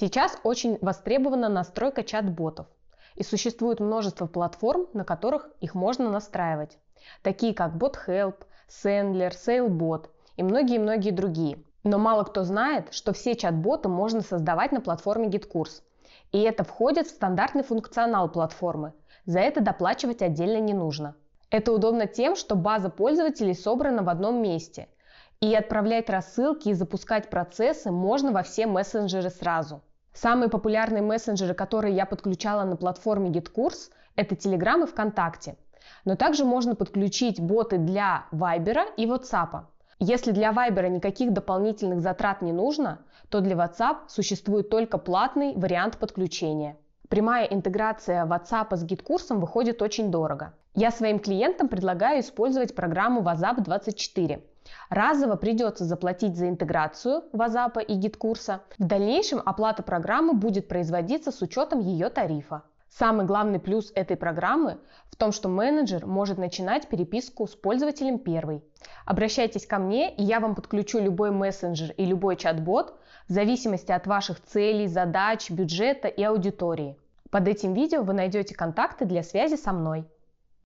Сейчас очень востребована настройка чат-ботов. И существует множество платформ, на которых их можно настраивать, такие как BotHelp, Sendler, SailBot и многие-многие другие. Но мало кто знает, что все чат-боты можно создавать на платформе GitKurs. И это входит в стандартный функционал платформы. За это доплачивать отдельно не нужно. Это удобно тем, что база пользователей собрана в одном месте. И отправлять рассылки и запускать процессы можно во все мессенджеры сразу. Самые популярные мессенджеры, которые я подключала на платформе GitKurs, это Telegram и ВКонтакте. Но также можно подключить боты для Viber и WhatsApp. Если для Viber никаких дополнительных затрат не нужно, то для WhatsApp существует только платный вариант подключения. Прямая интеграция WhatsApp с GitKурсом выходит очень дорого. Я своим клиентам предлагаю использовать программу WhatsApp 24. Разово придется заплатить за интеграцию WhatsApp и GitKурса. В дальнейшем оплата программы будет производиться с учетом ее тарифа. Самый главный плюс этой программы в том, что менеджер может начинать переписку с пользователем первый. Обращайтесь ко мне, и я вам подключу любой мессенджер и любой чат-бот в зависимости от ваших целей, задач, бюджета и аудитории. Под этим видео вы найдете контакты для связи со мной.